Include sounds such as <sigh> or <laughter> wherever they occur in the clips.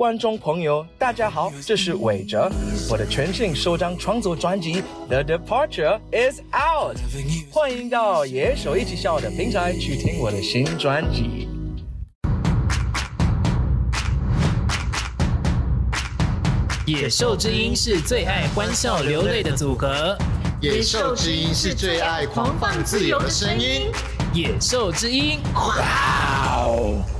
观众朋友，大家好，这是韦哲，我的全新首张创作专辑《The Departure Is Out》，欢迎到野兽一起笑的平台去听我的新专辑。野兽之音是最爱欢笑流泪的组合，野兽之音是最爱狂放自由的声音。野兽之音，哇哦！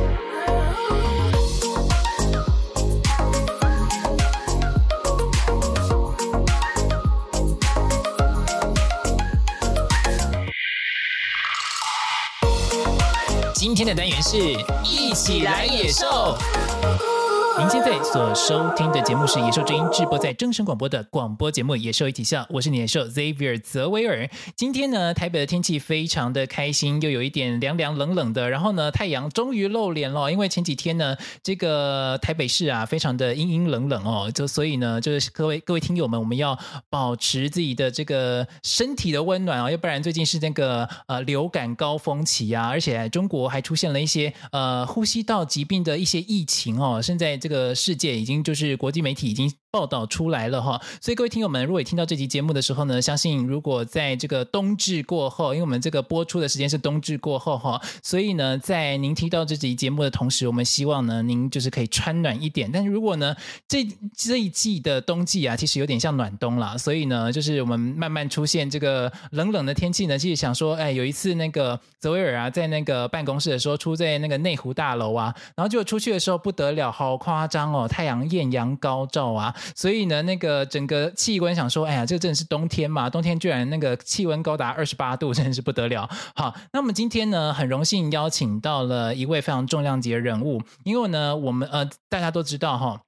今天的单元是一起来野兽。您现在所收听的节目是《野兽之音》，直播在正声广播的广播节目《野兽一起笑》，我是野兽 Xavier 泽维尔。今天呢，台北的天气非常的开心，又有一点凉凉冷冷的，然后呢，太阳终于露脸了。因为前几天呢，这个台北市啊，非常的阴阴冷冷哦，就所以呢，就是各位各位听友们，我们要保持自己的这个身体的温暖啊，要不然最近是那个呃流感高峰期啊，而且中国还出现了一些呃呼吸道疾病的一些疫情哦，现在。这世界已经就是国际媒体已经报道出来了哈，所以各位听友们，如果听到这集节目的时候呢，相信如果在这个冬至过后，因为我们这个播出的时间是冬至过后哈，所以呢，在您听到这集节目的同时，我们希望呢，您就是可以穿暖一点。但是如果呢，这这一季的冬季啊，其实有点像暖冬了，所以呢，就是我们慢慢出现这个冷冷的天气呢，其实想说，哎，有一次那个泽维尔啊，在那个办公室的时候，出在那个内湖大楼啊，然后就出去的时候不得了，好夸张哦，太阳艳阳高照啊。所以呢，那个整个气温想说，哎呀，这个真的是冬天嘛？冬天居然那个气温高达二十八度，真的是不得了。好，那么今天呢，很荣幸邀请到了一位非常重量级的人物，因为呢，我们呃大家都知道哈。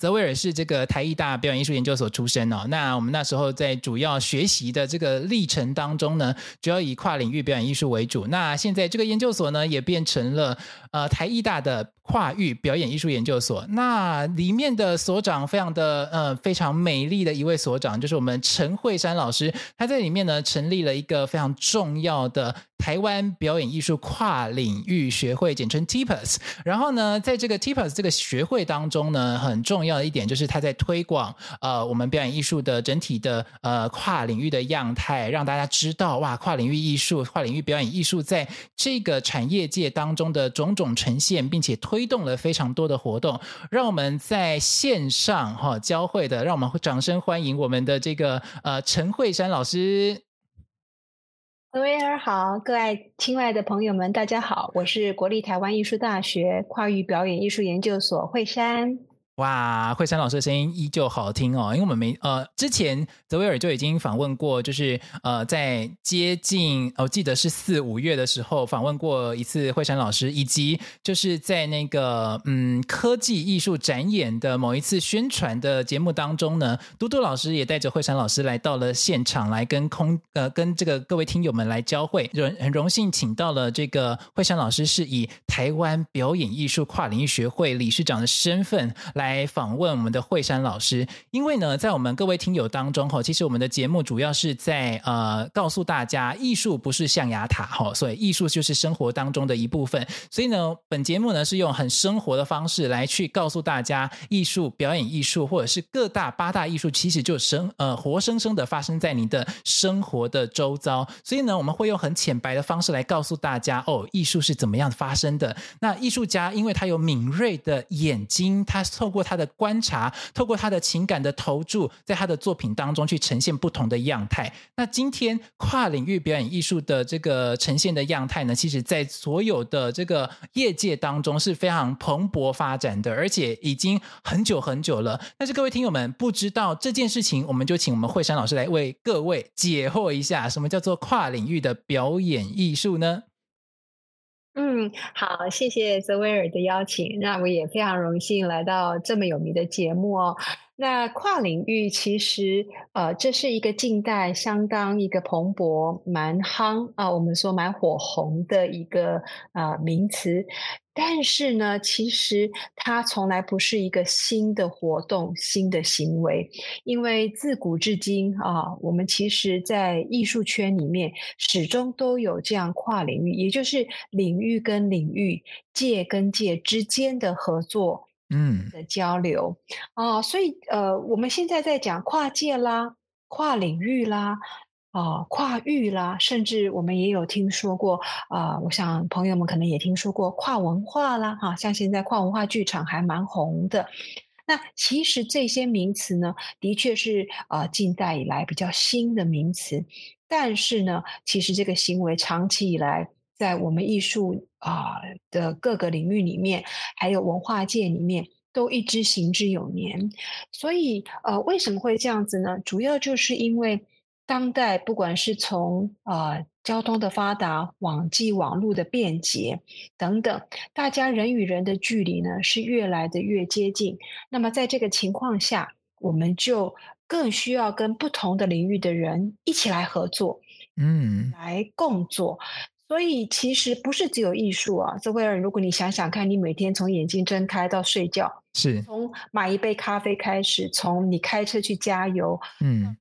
泽维尔是这个台艺大表演艺术研究所出身哦。那我们那时候在主要学习的这个历程当中呢，主要以跨领域表演艺术为主。那现在这个研究所呢，也变成了呃台艺大的跨域表演艺术研究所。那里面的所长非常的呃非常美丽的一位所长，就是我们陈慧珊老师。他在里面呢成立了一个非常重要的台湾表演艺术跨领域学会，简称 TIPAS。然后呢，在这个 TIPAS 这个学会当中呢，很重要。要的一点就是他在推广呃我们表演艺术的整体的呃跨领域的样态，让大家知道哇跨领域艺术、跨领域表演艺术在这个产业界当中的种种呈现，并且推动了非常多的活动。让我们在线上哈、哦、交汇的，让我们掌声欢迎我们的这个呃陈慧珊老师。各位好，各位亲爱的朋友们，大家好，我是国立台湾艺术大学跨域表演艺术研究所慧珊。哇，慧珊老师的声音依旧好听哦，因为我们没呃之前泽维尔就已经访问过，就是呃在接近我、记得是四五月的时候访问过一次慧珊老师，以及就是在那个嗯科技艺术展演的某一次宣传的节目当中呢，嘟嘟老师也带着慧珊老师来到了现场，来跟空呃跟这个各位听友们来交汇，荣很荣幸请到了这个慧珊老师是以台湾表演艺术跨领域学会理事长的身份来。来访问我们的惠山老师，因为呢，在我们各位听友当中哈，其实我们的节目主要是在呃告诉大家，艺术不是象牙塔哈，所以艺术就是生活当中的一部分。所以呢，本节目呢是用很生活的方式来去告诉大家，艺术、表演艺术或者是各大八大艺术，其实就生呃活生生的发生在你的生活的周遭。所以呢，我们会用很浅白的方式来告诉大家，哦，艺术是怎么样发生的。那艺术家因为他有敏锐的眼睛，他透通过他的观察，透过他的情感的投注，在他的作品当中去呈现不同的样态。那今天跨领域表演艺术的这个呈现的样态呢，其实在所有的这个业界当中是非常蓬勃发展的，而且已经很久很久了。但是各位听友们不知道这件事情，我们就请我们惠珊老师来为各位解惑一下，什么叫做跨领域的表演艺术呢？嗯，好，谢谢泽维尔的邀请，那我也非常荣幸来到这么有名的节目哦。那跨领域其实，呃，这是一个近代相当一个蓬勃、蛮夯啊、我们说蛮火红的一个啊名词。但是呢，其实它从来不是一个新的活动、新的行为，因为自古至今啊、呃，我们其实在艺术圈里面始终都有这样跨领域，也就是领域跟领域、界跟界之间的合作。嗯的交流啊、呃，所以呃，我们现在在讲跨界啦、跨领域啦、啊、呃、跨域啦，甚至我们也有听说过啊、我想朋友们可能也听说过跨文化啦，哈、啊，像现在跨文化剧场还蛮红的。那其实这些名词呢，的确是呃近代以来比较新的名词，但是呢，其实这个行为长期以来。在我们艺术啊的各个领域里面，还有文化界里面，都一直行之有年。所以，呃，为什么会这样子呢？主要就是因为当代不管是从呃交通的发达、网际网络的便捷等等，大家人与人的距离呢是越来的越接近。那么，在这个情况下，我们就更需要跟不同的领域的人一起来合作，嗯，来共作。所以其实不是只有艺术啊，这位，如果你想想看，你每天从眼睛睁开到睡觉，是从买一杯咖啡开始，从你开车去加油，嗯，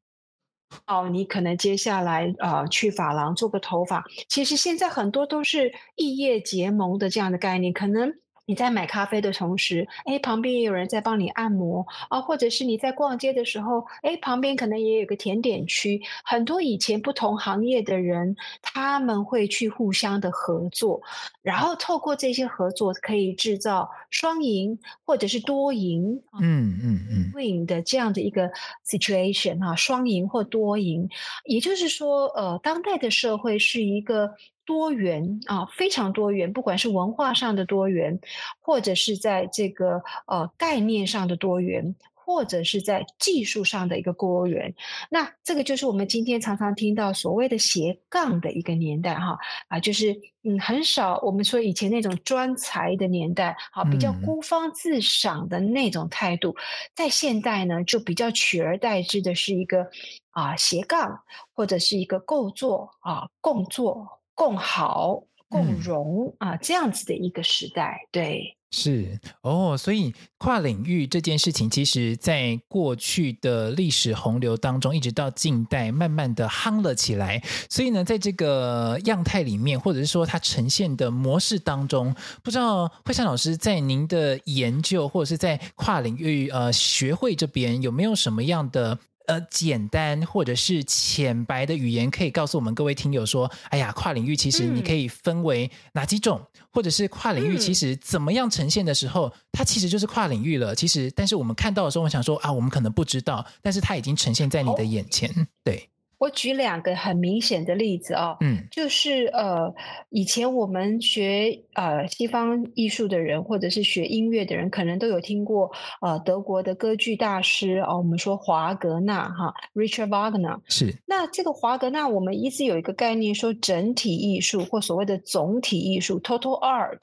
哦，你可能接下来呃去发廊做个头发，其实现在很多都是异业结盟的这样的概念，可能。你在买咖啡的同时，哎，旁边也有人在帮你按摩啊，或者是你在逛街的时候，哎，旁边可能也有个甜点区，很多以前不同行业的人，他们会去互相的合作，然后透过这些合作，可以制造双赢或者是多赢，嗯嗯嗯，win 的这样的一个 situation 啊，双赢或多赢，也就是说，呃，当代的社会是一个。多元啊，非常多元，不管是文化上的多元，或者是在这个呃概念上的多元，或者是在技术上的一个多元。那这个就是我们今天常常听到所谓的斜杠的一个年代哈啊，就是嗯很少我们说以前那种专才的年代，好比较孤芳自赏的那种态度，嗯、在现代呢就比较取而代之的是一个啊斜杠，或者是一个构作啊共作。共好、共荣、嗯、啊，这样子的一个时代，对，是哦。所以跨领域这件事情，其实在过去的历史洪流当中，一直到近代，慢慢的夯了起来。所以呢，在这个样态里面，或者是说它呈现的模式当中，不知道惠珊老师在您的研究，或者是在跨领域呃学会这边，有没有什么样的？呃，简单或者是浅白的语言，可以告诉我们各位听友说：“哎呀，跨领域其实你可以分为哪几种，嗯、或者是跨领域其实怎么样呈现的时候，它其实就是跨领域了。其实，但是我们看到的时候，我想说啊，我们可能不知道，但是它已经呈现在你的眼前，哦、对。”我举两个很明显的例子哦，嗯，就是呃，以前我们学呃西方艺术的人，或者是学音乐的人，可能都有听过呃德国的歌剧大师哦，我们说华格纳哈，Richard Wagner 是。那这个华格纳，我们一直有一个概念说整体艺术或所谓的总体艺术 （Total Art）。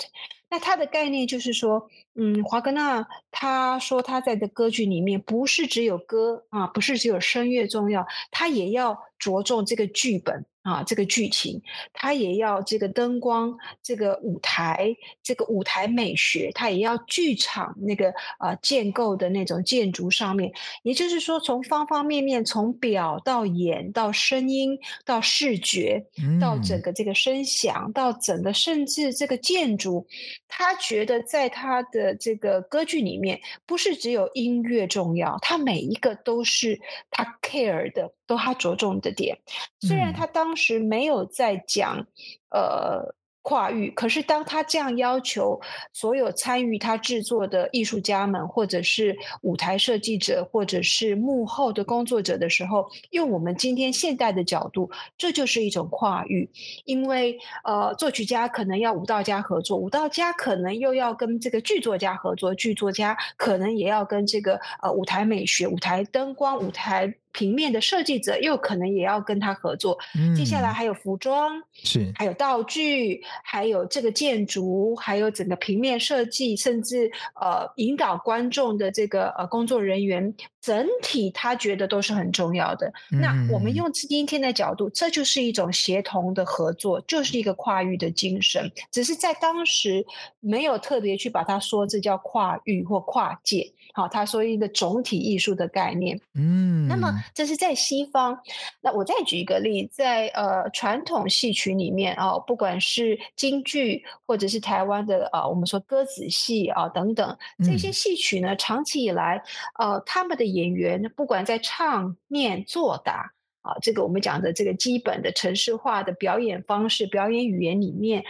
那他的概念就是说，嗯，华格纳他说他在的歌剧里面不是只有歌啊，不是只有声乐重要，他也要着重这个剧本。啊，这个剧情，他也要这个灯光，这个舞台，这个舞台美学，他也要剧场那个呃建构的那种建筑上面。也就是说，从方方面面，从表到演到声音到视觉，到整个这个声响，到整个甚至这个建筑，他觉得在他的这个歌剧里面，不是只有音乐重要，他每一个都是他 care 的。都他着重的点，虽然他当时没有在讲，呃，跨域，可是当他这样要求所有参与他制作的艺术家们，或者是舞台设计者，或者是幕后的工作者的时候，用我们今天现代的角度，这就是一种跨域。因为呃，作曲家可能要舞蹈家合作，舞蹈家可能又要跟这个剧作家合作，剧作家可能也要跟这个呃舞台美学、舞台灯光、舞台。平面的设计者又可能也要跟他合作，嗯、接下来还有服装，是还有道具，还有这个建筑，还有整个平面设计，甚至呃引导观众的这个呃工作人员，整体他觉得都是很重要的。嗯、那我们用今天的角度，这就是一种协同的合作，就是一个跨域的精神，只是在当时没有特别去把它说这叫跨域或跨界。好，他说一个总体艺术的概念。嗯，那么这是在西方。那我再举一个例，在呃传统戏曲里面啊、哦，不管是京剧或者是台湾的啊、呃，我们说歌子戏啊、哦、等等这些戏曲呢，长期以来呃他们的演员不管在唱、念、作、打。啊，这个我们讲的这个基本的城市化的表演方式、表演语言里面，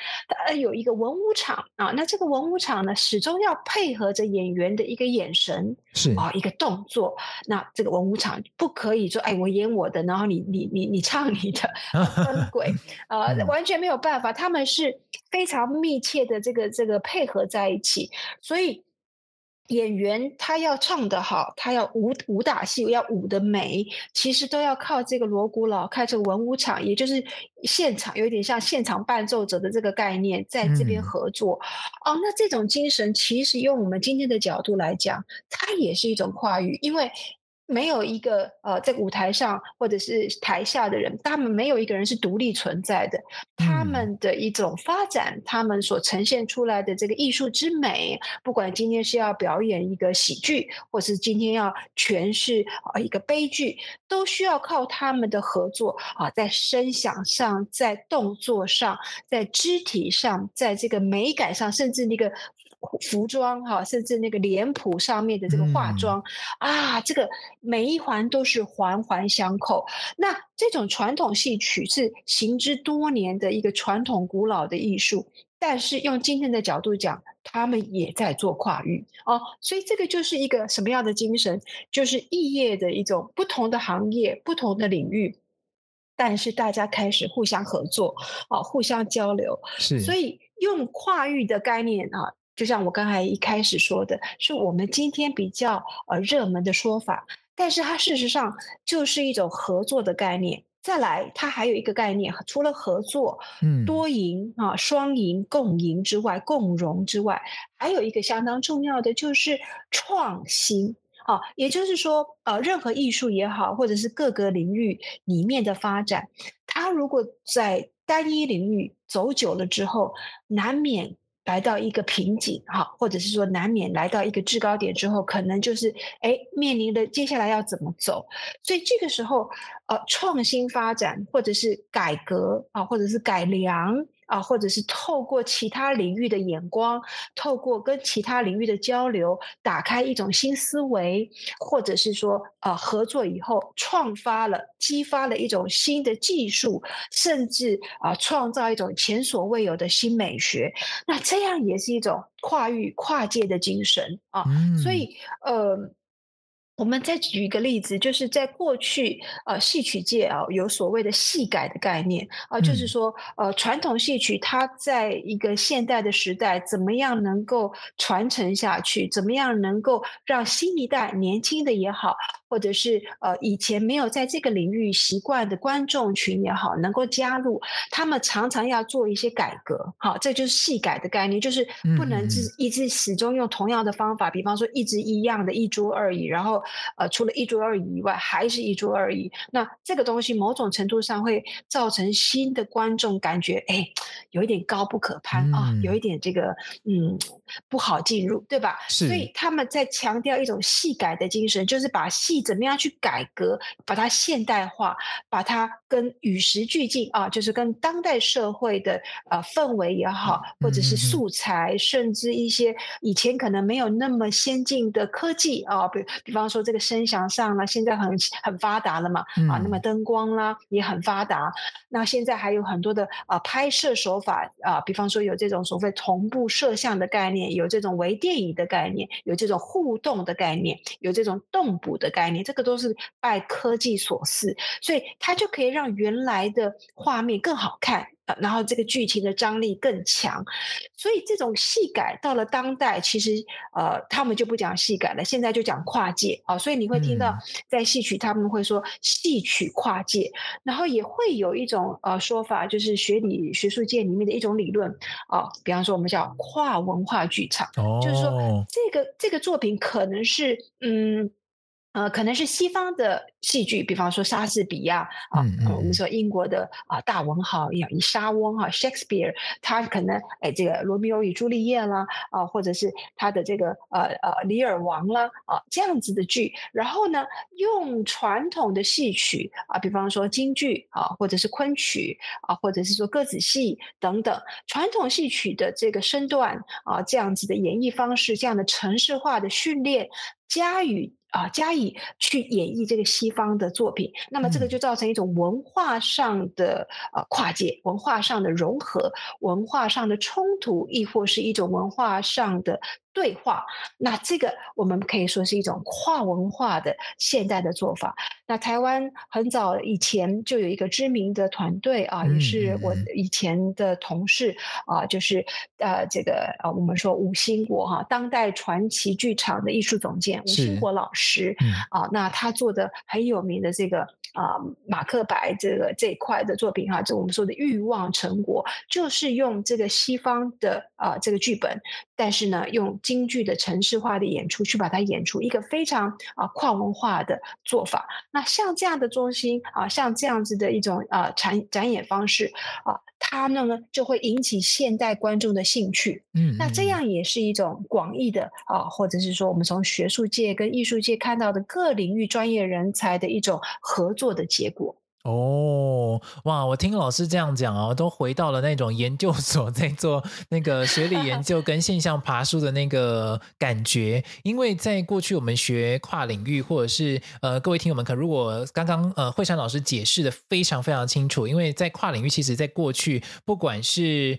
它有一个文武场啊。那这个文武场呢，始终要配合着演员的一个眼神，是啊，一个动作。那这个文武场不可以说，哎，我演我的，然后你你你你唱你的，<laughs> 分轨啊，完全没有办法。他们是非常密切的这个这个配合在一起，所以。演员他要唱得好，他要武武打戏要舞的美，其实都要靠这个锣鼓佬，靠这个文武场，也就是现场有点像现场伴奏者的这个概念，在这边合作。嗯、哦，那这种精神其实用我们今天的角度来讲，它也是一种跨域，因为。没有一个呃，在舞台上或者是台下的人，他们没有一个人是独立存在的。他们的一种发展，他们所呈现出来的这个艺术之美，不管今天是要表演一个喜剧，或是今天要诠释啊一个悲剧，都需要靠他们的合作啊，在声响上，在动作上，在肢体上，在这个美感上，甚至那个。服装哈，甚至那个脸谱上面的这个化妆、嗯、啊，这个每一环都是环环相扣。那这种传统戏曲是行之多年的一个传统古老的艺术，但是用今天的角度讲，他们也在做跨域哦。所以这个就是一个什么样的精神？就是异业的一种不同的行业、不同的领域，但是大家开始互相合作啊，互相交流。是，所以用跨域的概念啊。就像我刚才一开始说的，是我们今天比较呃热门的说法，但是它事实上就是一种合作的概念。再来，它还有一个概念，除了合作、嗯，多赢啊、双赢、共赢之外，共荣之外，还有一个相当重要的就是创新啊。也就是说，呃，任何艺术也好，或者是各个领域里面的发展，它如果在单一领域走久了之后，难免。来到一个瓶颈，哈，或者是说难免来到一个制高点之后，可能就是哎，面临的接下来要怎么走？所以这个时候，呃，创新发展或者是改革啊，或者是改良。啊，或者是透过其他领域的眼光，透过跟其他领域的交流，打开一种新思维，或者是说，呃，合作以后创发了、激发了一种新的技术，甚至啊、呃，创造一种前所未有的新美学。那这样也是一种跨域、跨界的精神啊。嗯、所以，呃。我们再举一个例子，就是在过去，呃，戏曲界啊，有所谓的戏改的概念啊，就是说，呃，传统戏曲它在一个现代的时代，怎么样能够传承下去？怎么样能够让新一代年轻的也好，或者是呃以前没有在这个领域习惯的观众群也好，能够加入，他们常常要做一些改革。好，这就是戏改的概念，就是不能是一直始终用同样的方法，比方说一直一样的一桌二椅，然后。呃，除了一桌二椅以外，还是一桌二椅。那这个东西某种程度上会造成新的观众感觉，哎，有一点高不可攀啊，有一点这个嗯不好进入，对吧？是。所以他们在强调一种戏改的精神，就是把戏怎么样去改革，把它现代化，把它跟与时俱进啊，就是跟当代社会的呃氛围也好，或者是素材，甚至一些以前可能没有那么先进的科技啊，比比方说。说这个声响上呢，现在很很发达了嘛，嗯、啊，那么灯光啦也很发达。那现在还有很多的啊、呃、拍摄手法啊，比方说有这种所谓同步摄像的概念，有这种微电影的概念，有这种互动的概念，有这种动捕的概念，这个都是拜科技所赐，所以它就可以让原来的画面更好看。然后这个剧情的张力更强，所以这种戏改到了当代，其实呃，他们就不讲戏改了，现在就讲跨界啊、哦。所以你会听到在戏曲他们会说戏曲跨界，嗯、然后也会有一种呃说法，就是学理学术界里面的一种理论啊、哦，比方说我们叫跨文化剧场，哦、就是说这个这个作品可能是嗯。呃，可能是西方的戏剧，比方说莎士比亚啊，嗯嗯、我们说英国的啊大文豪，像以莎翁哈 Shakespeare，他可能哎这个罗密欧与朱丽叶啦啊，或者是他的这个呃呃李尔王啦啊这样子的剧，然后呢用传统的戏曲啊，比方说京剧啊，或者是昆曲啊，或者是说歌子戏等等传统戏曲的这个身段啊，这样子的演绎方式，这样的城市化的训练加以。啊，加以去演绎这个西方的作品，那么这个就造成一种文化上的呃跨界，文化上的融合，文化上的冲突，亦或是一种文化上的。对话，那这个我们可以说是一种跨文化的现代的做法。那台湾很早以前就有一个知名的团队啊，也是我以前的同事啊，就是呃这个呃我们说吴兴国哈，当代传奇剧场的艺术总监吴兴国老师啊，那他做的很有名的这个啊马克白这个这一块的作品哈，就我们说的欲望成果，就是用这个西方的啊这个剧本，但是呢用。京剧的城市化的演出，去把它演出一个非常啊跨文化的做法。那像这样的中心啊，像这样子的一种啊展展演方式啊，它呢就会引起现代观众的兴趣。嗯，那这样也是一种广义的啊，或者是说我们从学术界跟艺术界看到的各领域专业人才的一种合作的结果。哦，哇！我听老师这样讲哦，都回到了那种研究所 <laughs> 在做那个学理研究跟现象爬梳的那个感觉。因为在过去我们学跨领域，或者是呃，各位听友们，可如果刚刚呃慧珊老师解释的非常非常清楚，因为在跨领域，其实在过去不管是。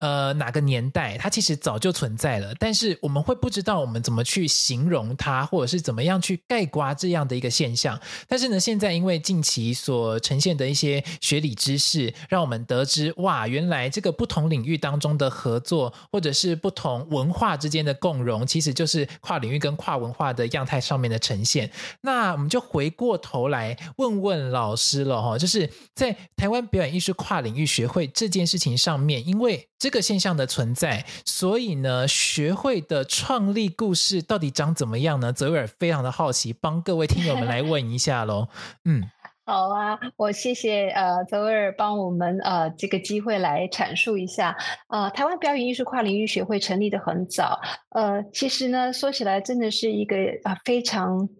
呃，哪个年代它其实早就存在了，但是我们会不知道我们怎么去形容它，或者是怎么样去盖刮这样的一个现象。但是呢，现在因为近期所呈现的一些学理知识，让我们得知哇，原来这个不同领域当中的合作，或者是不同文化之间的共融，其实就是跨领域跟跨文化的样态上面的呈现。那我们就回过头来问问老师了哈，就是在台湾表演艺术跨领域学会这件事情上面，因为这这个现象的存在，所以呢，学会的创立故事到底长怎么样呢？泽维尔非常的好奇，帮各位听友们来问一下喽。嗯，好啊，我谢谢呃泽维尔帮我们呃这个机会来阐述一下。呃，台湾表演艺术跨领域学会成立得很早，呃，其实呢说起来真的是一个啊、非常。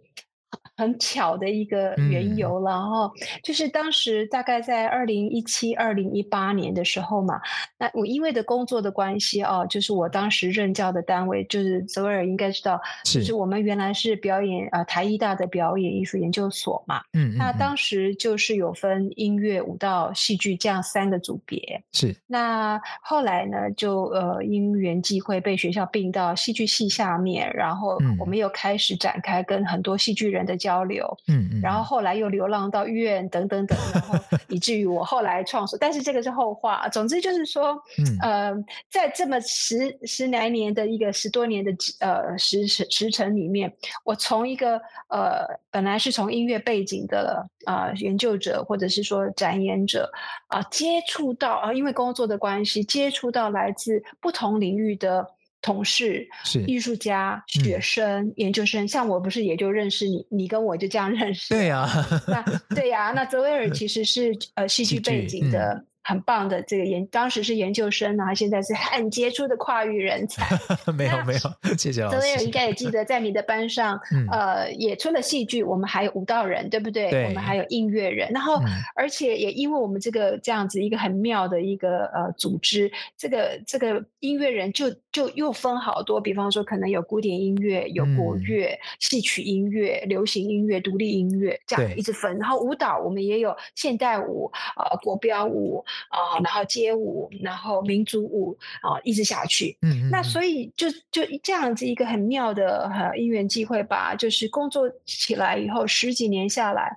很巧的一个缘由了哈，嗯、就是当时大概在二零一七、二零一八年的时候嘛，那我因为的工作的关系哦，就是我当时任教的单位，就是泽维尔应该知道，是就是。我们原来是表演呃台艺大的表演艺术研究所嘛，嗯，嗯，嗯，那当时就是有分音乐、舞蹈、戏剧这样三个组别，是。那后来呢，就呃因缘际会被学校并到戏剧系下面，然后我们又开始展开跟很多戏剧人的交流，嗯，嗯，然后后来又流浪到医院等等等，然后以至于我后来创作，但是这个是后话。总之就是说，嗯，呃，在这么十十来年的一个十多年的呃时时时程里面，我从一个呃本来是从音乐背景的啊、呃、研究者或者是说展演者啊、呃、接触到啊、呃，因为工作的关系，接触到来自不同领域的。同事是艺术家、学生、嗯、研究生，像我不是也就认识你，你跟我就这样认识。对呀、啊，那对呀、啊，那泽维尔其实是呃戏剧背景的。很棒的这个研，当时是研究生，然后现在是很杰出的跨域人才。<laughs> 没有没有，<laughs> 谢谢老师。泽维尔应该也记得，在你的班上，嗯、呃，也除了戏剧，我们还有舞蹈人，对不对？对。我们还有音乐人，然后、嗯、而且也因为我们这个这样子一个很妙的一个呃组织，这个这个音乐人就就又分好多，比方说可能有古典音乐、有国乐、嗯、戏曲音乐、流行音乐、独立音乐这样一直分。然后舞蹈我们也有现代舞、呃国标舞啊、呃，然后街舞，然后民族舞啊、呃，一直下去。嗯，那所以就就这样子一个很妙的呃因缘机会吧，就是工作起来以后十几年下来，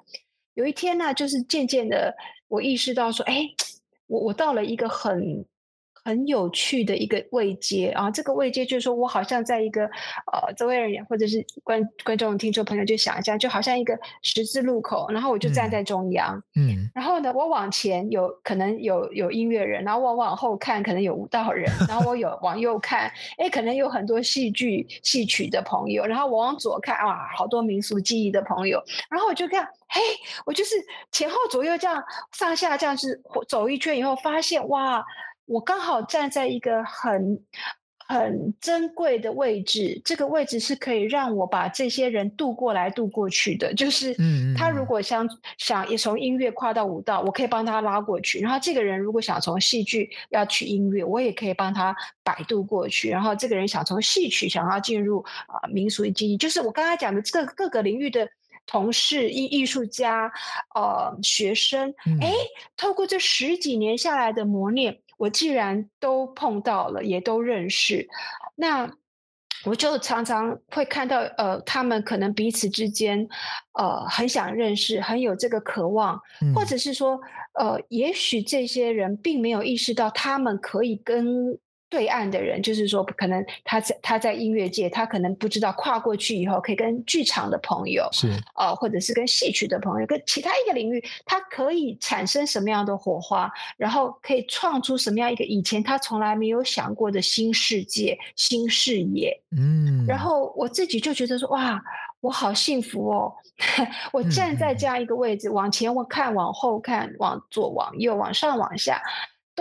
有一天呢，就是渐渐的我意识到说，哎，我我到了一个很。很有趣的一个位阶。啊，这个位阶就是说我好像在一个呃周围人或者是观观众听众朋友就想一下，就好像一个十字路口，然后我就站在中央，嗯，然后呢，我往前有可能有有音乐人，然后我往后看可能有舞蹈人，然后我有 <laughs> 往右看，哎，可能有很多戏剧戏曲的朋友，然后我往左看啊，好多民俗技艺的朋友，然后我就看，嘿，我就是前后左右这样上下这样子走一圈以后，发现哇。我刚好站在一个很很珍贵的位置，这个位置是可以让我把这些人渡过来渡过去的。就是，他如果想想也从音乐跨到舞蹈，我可以帮他拉过去。然后这个人如果想从戏剧要去音乐，我也可以帮他摆渡过去。然后这个人想从戏曲想要进入啊、呃、民俗技艺，就是我刚才讲的这个各个领域的同事、艺艺术家、呃学生，哎，透过这十几年下来的磨练。我既然都碰到了，也都认识，那我就常常会看到，呃，他们可能彼此之间，呃，很想认识，很有这个渴望，嗯、或者是说，呃，也许这些人并没有意识到，他们可以跟。对岸的人，就是说，可能他在他在音乐界，他可能不知道跨过去以后，可以跟剧场的朋友是啊、呃，或者是跟戏曲的朋友，跟其他一个领域，他可以产生什么样的火花，然后可以创出什么样一个以前他从来没有想过的新世界、新视野。嗯，然后我自己就觉得说，哇，我好幸福哦！<laughs> 我站在这样一个位置，嗯、往前我看，往后看，往左往右，往上往下。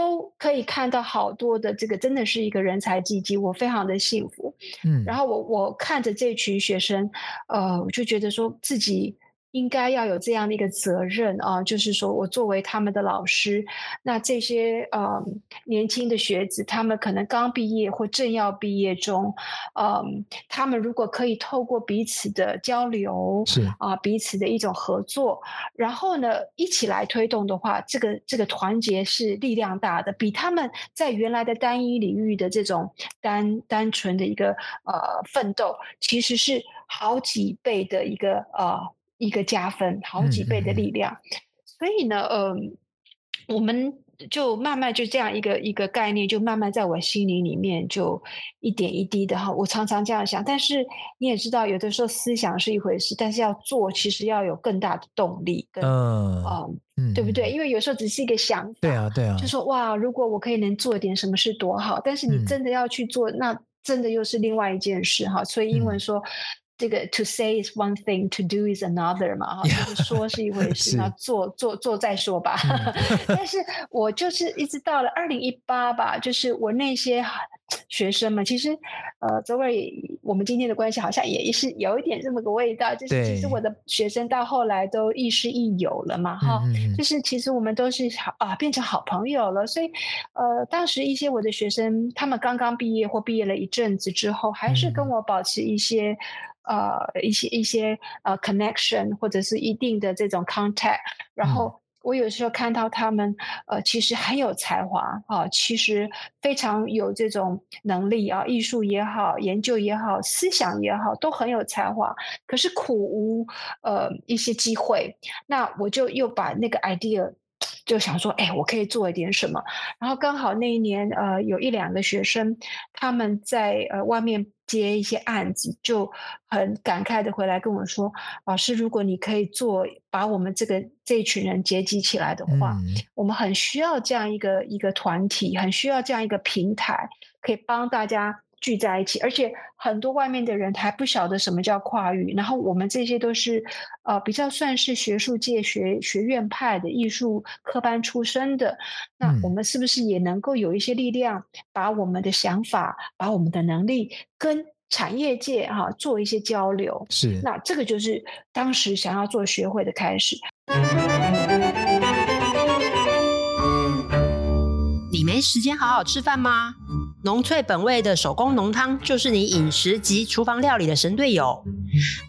都可以看到好多的这个，真的是一个人才济济，我非常的幸福。嗯，然后我我看着这群学生，呃，我就觉得说自己。应该要有这样的一个责任啊，就是说我作为他们的老师，那这些呃年轻的学子，他们可能刚毕业或正要毕业中，嗯，他们如果可以透过彼此的交流，是啊，彼此的一种合作，然后呢一起来推动的话，这个这个团结是力量大的，比他们在原来的单一领域的这种单单纯的一个呃奋斗，其实是好几倍的一个呃。一个加分，好几倍的力量，所以呢，嗯、呃，我们就慢慢就这样一个一个概念，就慢慢在我心灵里面就一点一滴的哈。我常常这样想，但是你也知道，有的时候思想是一回事，但是要做，其实要有更大的动力跟，嗯、呃、嗯，对不对？因为有时候只是一个想法，对啊，对啊，就说哇，如果我可以能做一点什么事多好，但是你真的要去做，嗯、那真的又是另外一件事哈。所以英文说。嗯这个 to say is one thing, to do is another 嘛，哈，就是说是一回事，那做做做再说吧。<laughs> 但是我就是一直到了二零一八吧，就是我那些学生们，其实呃，周围我们今天的关系好像也是有一点这么个味道，就是其实我的学生到后来都亦师亦友了嘛，哈，就是其实我们都是好啊，变成好朋友了。所以呃，当时一些我的学生，他们刚刚毕业或毕业了一阵子之后，还是跟我保持一些。呃，一些一些呃，connection 或者是一定的这种 contact，然后我有时候看到他们，呃，其实很有才华啊，其实非常有这种能力啊，艺术也好，研究也好，思想也好，都很有才华，可是苦无呃一些机会，那我就又把那个 idea 就想说，哎，我可以做一点什么，然后刚好那一年，呃，有一两个学生他们在呃外面。接一些案子，就很感慨的回来跟我说：“老师，如果你可以做，把我们这个这一群人结集起来的话，嗯、我们很需要这样一个一个团体，很需要这样一个平台，可以帮大家。”聚在一起，而且很多外面的人还不晓得什么叫跨域，然后我们这些都是呃比较算是学术界学学院派的艺术科班出身的，那我们是不是也能够有一些力量，把我们的想法、把我们的能力跟产业界哈、啊、做一些交流？是，那这个就是当时想要做学会的开始。没时间好好吃饭吗？浓粹本味的手工浓汤就是你饮食及厨房料理的神队友。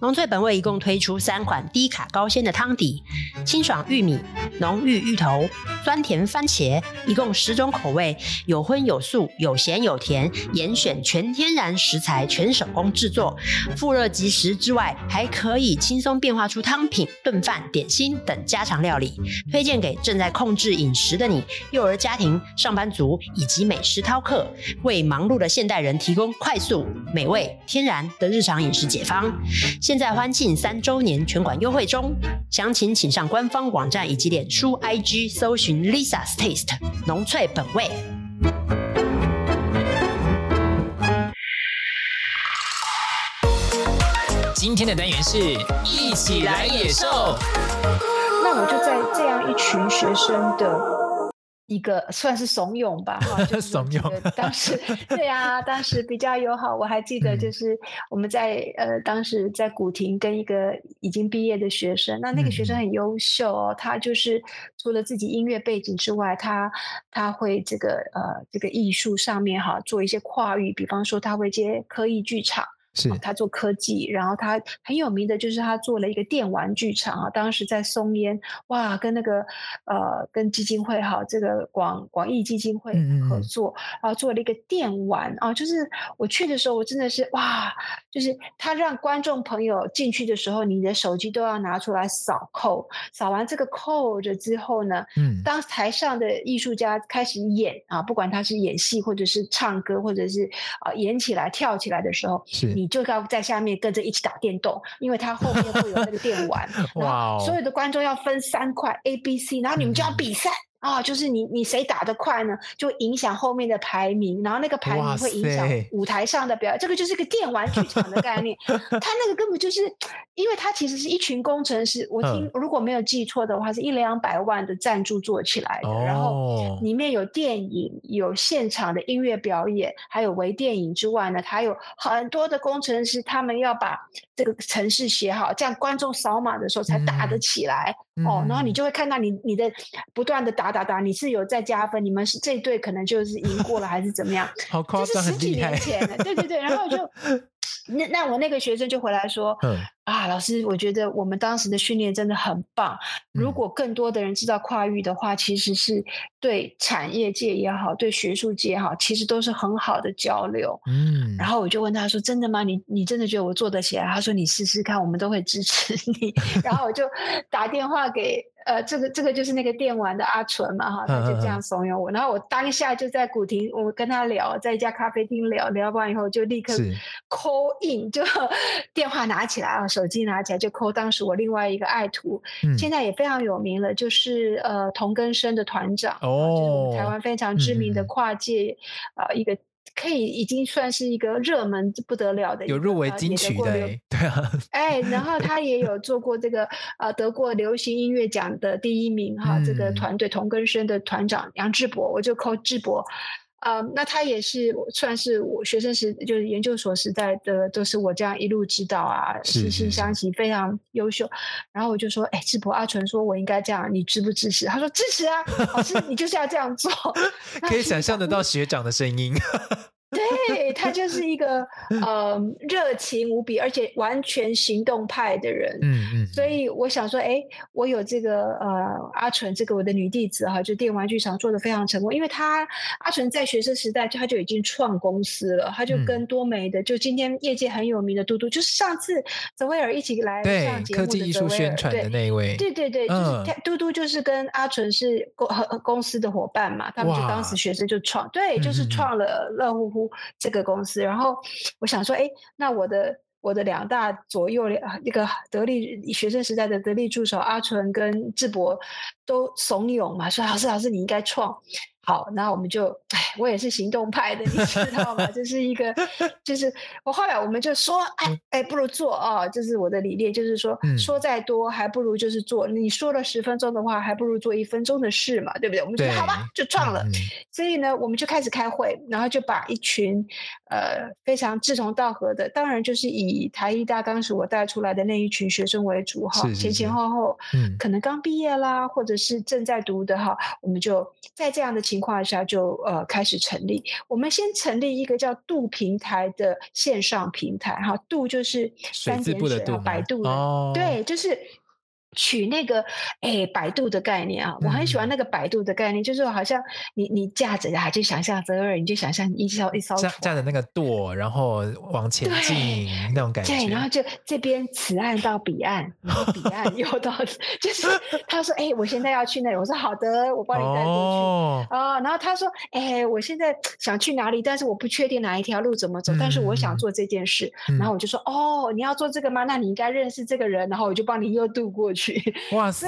浓粹本味一共推出三款低卡高鲜的汤底：清爽玉米、浓郁芋头、酸甜番茄，一共十种口味，有荤有素，有咸有甜，严选全天然食材，全手工制作，复热即食之外，还可以轻松变化出汤品、炖饭、点心等家常料理，推荐给正在控制饮食的你、幼儿家庭、上班族以及美食饕客。为忙碌的现代人提供快速、美味、天然的日常饮食解方。现在欢庆三周年，全馆优惠中，详情请上官方网站以及脸书 IG 搜寻 Lisa's Taste 浓粹本味。今天的单元是一起来野兽，那我就在这样一群学生的。一个算是怂恿吧，哈，就 <laughs> 是怂恿。当时 <laughs> 对啊，当时比较友好。我还记得，就是我们在、嗯、呃，当时在古亭跟一个已经毕业的学生，那那个学生很优秀哦，嗯、他就是除了自己音乐背景之外，他他会这个呃这个艺术上面哈做一些跨域，比方说他会接科艺剧场。是、哦、他做科技，然后他很有名的就是他做了一个电玩剧场啊，当时在松烟，哇，跟那个呃跟基金会哈，这个广广义基金会合作，嗯、然后做了一个电玩啊，就是我去的时候，我真的是哇，就是他让观众朋友进去的时候，你的手机都要拿出来扫 code，扫完这个 code 之后呢，嗯，当台上的艺术家开始演啊，不管他是演戏或者是唱歌或者是啊演起来跳起来的时候，是。你就要在下面跟着一起打电动，因为它后面会有那个电玩，<laughs> 哇！所有的观众要分三块 A、B、C，然后你们就要比赛。嗯啊、哦，就是你你谁打得快呢，就影响后面的排名，然后那个排名会影响舞台上的表演。这个就是个电玩剧场的概念。<laughs> 他那个根本就是，因为他其实是一群工程师，我听如果没有记错的话，是一两百万的赞助做起来的。哦、然后里面有电影，有现场的音乐表演，还有微电影之外呢，还有很多的工程师，他们要把这个城市写好，这样观众扫码的时候才打得起来。嗯哦，然后你就会看到你你的不断的打打打，你是有在加分，你们是这队可能就是赢过了还是怎么样？好夸张，这是十几年前的，对对对，然后就。那那我那个学生就回来说，嗯、啊，老师，我觉得我们当时的训练真的很棒。如果更多的人知道跨域的话，其实是对产业界也好，对学术界也好，其实都是很好的交流。嗯，然后我就问他说：“真的吗？你你真的觉得我做得起来？”他说：“你试试看，我们都会支持你。<laughs> ”然后我就打电话给。呃，这个这个就是那个电玩的阿纯嘛，哈，他就这样怂恿我，然后我当下就在古亭，我跟他聊，在一家咖啡厅聊聊完以后，就立刻 call in，就电话拿起来啊，手机拿起来就 call 当时我另外一个爱徒，嗯、现在也非常有名了，就是呃童根生的团长，哦，就是我们台湾非常知名的跨界啊、嗯呃、一个。可以已经算是一个热门不得了的，有入围金曲的，对啊，<laughs> 哎，然后他也有做过这个呃得过流行音乐奖的第一名哈，这个团队同根生的团长杨智博，我就 call 智博。啊、呃，那他也是算是我学生时，就是研究所时代的，都是我这样一路指导啊，惺惺相惜，非常优秀。然后我就说，哎，智博阿纯说我应该这样，你支不支持？他说支持啊，老师你就是要这样做。<laughs> 可以想象得到学长的声音。<laughs> 对，他就是一个呃热情无比，而且完全行动派的人。嗯嗯，所以我想说，哎，我有这个呃阿纯，这个我的女弟子哈，就电玩剧场做的非常成功。因为他阿纯在学生时代就他就已经创公司了，他就跟多媒的，就今天业界很有名的嘟嘟，就是上次泽威尔一起来上节目的艺术宣传的那一位。对对对，就是嘟嘟就是跟阿纯是公公司的伙伴嘛，他们就当时学生就创，对，就是创了乐呼这个公司，然后我想说，哎，那我的我的两大左右两那个得力学生时代的得力助手阿纯跟智博都怂恿嘛，说老师老师你应该创。好，那我们就，哎，我也是行动派的，你知道吗？就是一个，<laughs> 就是我后来我们就说，哎哎，不如做啊，这、哦就是我的理念，就是说，嗯、说再多还不如就是做。你说了十分钟的话，还不如做一分钟的事嘛，对不对？我们就说好吧，就撞了。嗯、所以呢，我们就开始开会，然后就把一群呃非常志同道合的，当然就是以台艺大当时我带出来的那一群学生为主哈，前前后后，嗯，可能刚毕业啦，或者是正在读的哈，我们就在这样的。情况下就呃开始成立。我们先成立一个叫度平台的线上平台，哈，度就是三点水啊，百度的，哦、对，就是。取那个哎，百度的概念啊，我很喜欢那个百度的概念，嗯、就是好像你你驾着啊，就想象这儿，你就想象一艘一艘船驾着那个舵，然后往前进那种感觉。对，然后就这边此岸到彼岸，然后彼岸又到，<laughs> 就是 <laughs> 他说哎，我现在要去那里，我说好的，我帮你带过去哦，哦，然后他说哎，我现在想去哪里，但是我不确定哪一条路怎么走，嗯、但是我想做这件事，嗯、然后我就说哦，你要做这个吗？那你应该认识这个人，然后我就帮你又渡过去。<laughs> 哇塞！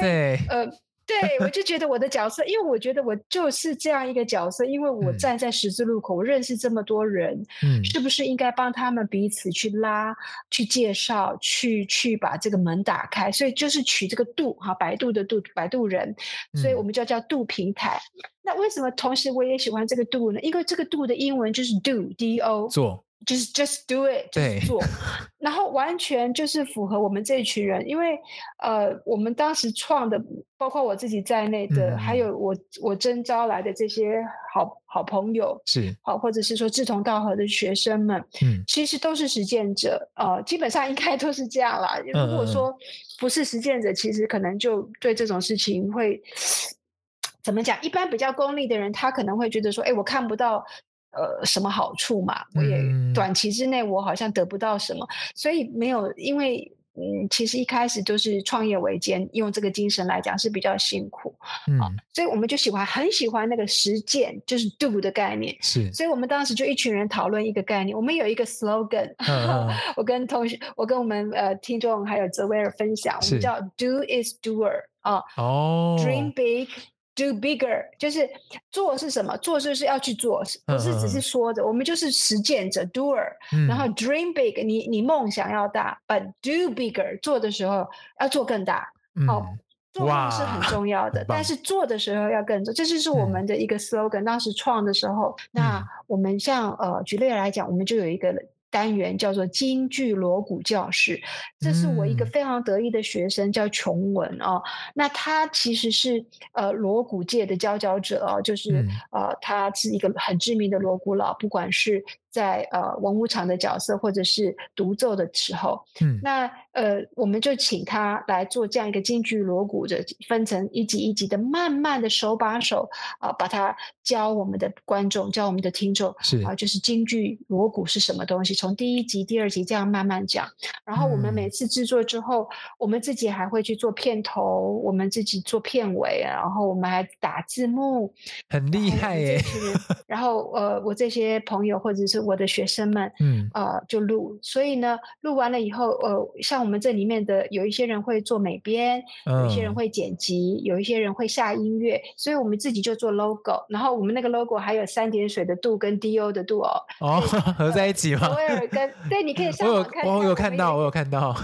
呃，对，我就觉得我的角色，因为我觉得我就是这样一个角色，因为我站在十字路口，嗯、我认识这么多人，嗯，是不是应该帮他们彼此去拉、去介绍、去去把这个门打开？所以就是取这个度哈，百度的度，摆渡人，所以我们就叫度平台。嗯、那为什么同时我也喜欢这个度呢？因为这个度的英文就是 do，d o 做。就是 just do it，就是做，<laughs> 然后完全就是符合我们这一群人，因为呃，我们当时创的，包括我自己在内的，嗯、还有我我征招来的这些好好朋友，是好，或者是说志同道合的学生们，嗯，其实都是实践者，呃，基本上应该都是这样啦。如果说不是实践者，嗯、其实可能就对这种事情会 <sniffs> 怎么讲？一般比较功利的人，他可能会觉得说，哎，我看不到。呃，什么好处嘛？我也短期之内我好像得不到什么，嗯、所以没有。因为嗯，其实一开始就是创业维艰，用这个精神来讲是比较辛苦。嗯、啊，所以我们就喜欢很喜欢那个实践，就是 do 的概念。是，所以我们当时就一群人讨论一个概念。我们有一个 slogan，、嗯、<laughs> 我跟同学，我跟我们呃听众还有泽威尔分享，我们叫 Do is doer 啊。哦，Dream big。Do bigger，就是做是什么？做就是要去做，不是只是说的。嗯、我们就是实践者，doer。嗯、然后 dream big，你你梦想要大，but do bigger，做的时候要做更大。嗯、哦，做梦是很重要的，但是做的时候要更多。这就是我们的一个 slogan。嗯、当时创的时候，那我们像呃，举例来讲，我们就有一个。单元叫做京剧锣鼓教室，这是我一个非常得意的学生，叫琼文哦。那他其实是呃锣鼓界的佼佼者哦，就是呃他是一个很知名的锣鼓佬，不管是。在呃文武场的角色，或者是独奏的时候，嗯，那呃我们就请他来做这样一个京剧锣鼓的，分成一级一级的，慢慢的手把手啊、呃，把它教我们的观众，教我们的听众，是啊、呃，就是京剧锣鼓是什么东西，从第一集、第二集这样慢慢讲。然后我们每次制作之后，嗯、我们自己还会去做片头，我们自己做片尾，然后我们还打字幕，很厉害耶。<laughs> 然后呃，我这些朋友或者是我的学生们，嗯，呃，就录，所以呢，录完了以后，呃，像我们这里面的有一些人会做美编，有一些人会剪辑，有一些人会下音乐，所以我们自己就做 logo，然后我们那个 logo 还有三点水的度跟 do 的度哦，哦，合在一起吗？威尔跟对，你可以上网看，我有看到，我有看到，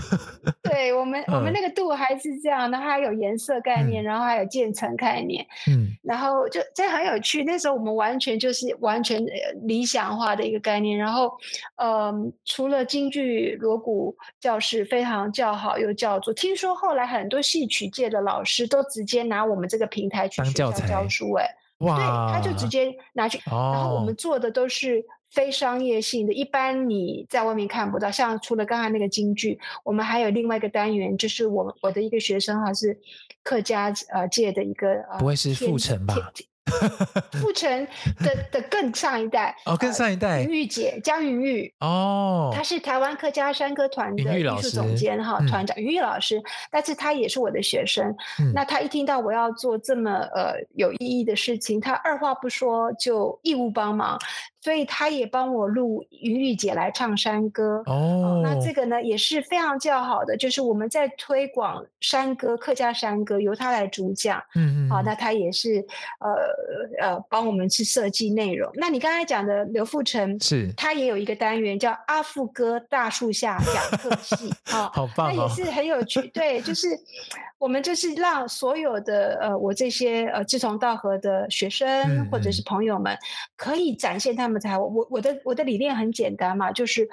对我们，我们那个度还是这样，然后还有颜色概念，然后还有渐层概念，嗯，然后就这很有趣，那时候我们完全就是完全理想化的一个。概念，然后，嗯，除了京剧锣鼓教室非常叫好又叫座，听说后来很多戏曲界的老师都直接拿我们这个平台去学校教书，哎，哇，对，他就直接拿去，哦、然后我们做的都是非商业性的，一般你在外面看不到。像除了刚才那个京剧，我们还有另外一个单元，就是我我的一个学生哈是客家呃界的一个，不会是傅成吧？<laughs> 傅成的的更上一代哦，更上一代，云玉姐江云玉。哦，她是台湾客家山歌团的艺术总监哈，团长云玉老师，但是她也是我的学生。那她一听到我要做这么呃有意义的事情，她二话不说就义务帮忙。所以他也帮我录云玉姐来唱山歌。哦，那这个呢也是非常较好的，就是我们在推广山歌、客家山歌，由他来主讲，嗯嗯，好，那他也是呃呃帮我们去设计内容。那你刚才讲的刘富成是，他也有一个单元叫阿富哥大树下讲课戏啊，<laughs> 好棒，那也是很有趣，<laughs> 对，就是。我们就是让所有的呃，我这些呃志同道合的学生或者是朋友们，可以展现他们才。我我的我的理念很简单嘛，就是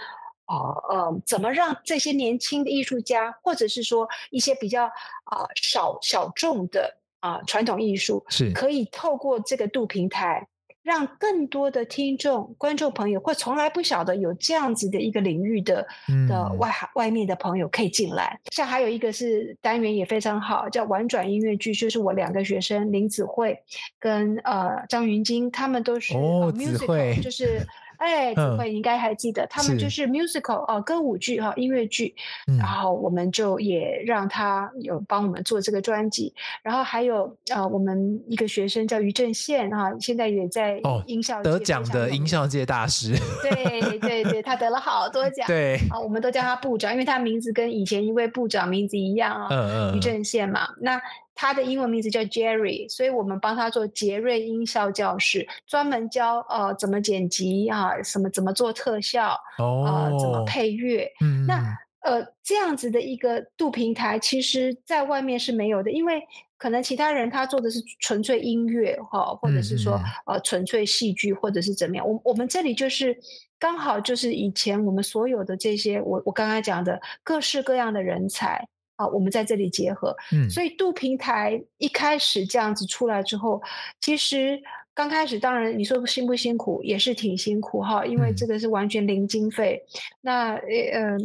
啊呃，怎么让这些年轻的艺术家，或者是说一些比较啊、呃、少小众的啊传统艺术，是可以透过这个度平台。让更多的听众、观众朋友，或从来不晓得有这样子的一个领域的、嗯、的外外面的朋友可以进来。像还有一个是单元也非常好，叫婉转音乐剧，就是我两个学生林子慧跟呃张云晶，他们都是哦，musical，子慧就是。哎，子慧应该还记得，嗯、他们就是 musical 哦，歌舞剧哈，音乐剧、嗯。然后我们就也让他有帮我们做这个专辑。然后还有呃，我们一个学生叫于正宪哈，现在也在音效得奖的音效界大师。对对对，他得了好多 <laughs> 奖。对啊，我们都叫他部长，因为他名字跟以前一位部长名字一样啊。嗯嗯。于正宪嘛，那。他的英文名字叫 Jerry，所以我们帮他做杰瑞音效教室，专门教呃怎么剪辑啊，什么怎么做特效，哦、呃，怎么配乐。嗯、那呃这样子的一个度平台，其实在外面是没有的，因为可能其他人他做的是纯粹音乐哈，或者是说、嗯、呃纯粹戏剧，或者是怎么样。我我们这里就是刚好就是以前我们所有的这些，我我刚刚讲的各式各样的人才。啊，我们在这里结合，嗯，所以度平台一开始这样子出来之后，其实刚开始当然你说辛不辛苦，也是挺辛苦哈，因为这个是完全零经费。嗯、那呃，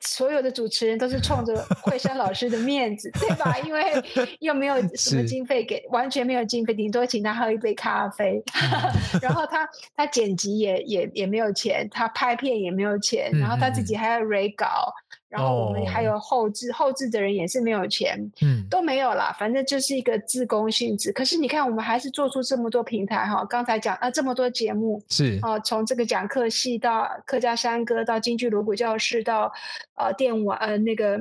所有的主持人都是冲着惠山老师的面子，对吧？因为 <laughs> 又没有什么经费给，完全没有经费，顶多请他喝一杯咖啡。<laughs> 然后他他剪辑也也也没有钱，他拍片也没有钱，然后他自己还要 re 稿。然后我们还有后置，后置的人也是没有钱，嗯，都没有啦。反正就是一个自工性质。可是你看，我们还是做出这么多平台哈。刚才讲啊，这么多节目是啊，从这个讲课系到客家山歌，到京剧锣鼓教室，到呃电玩呃那个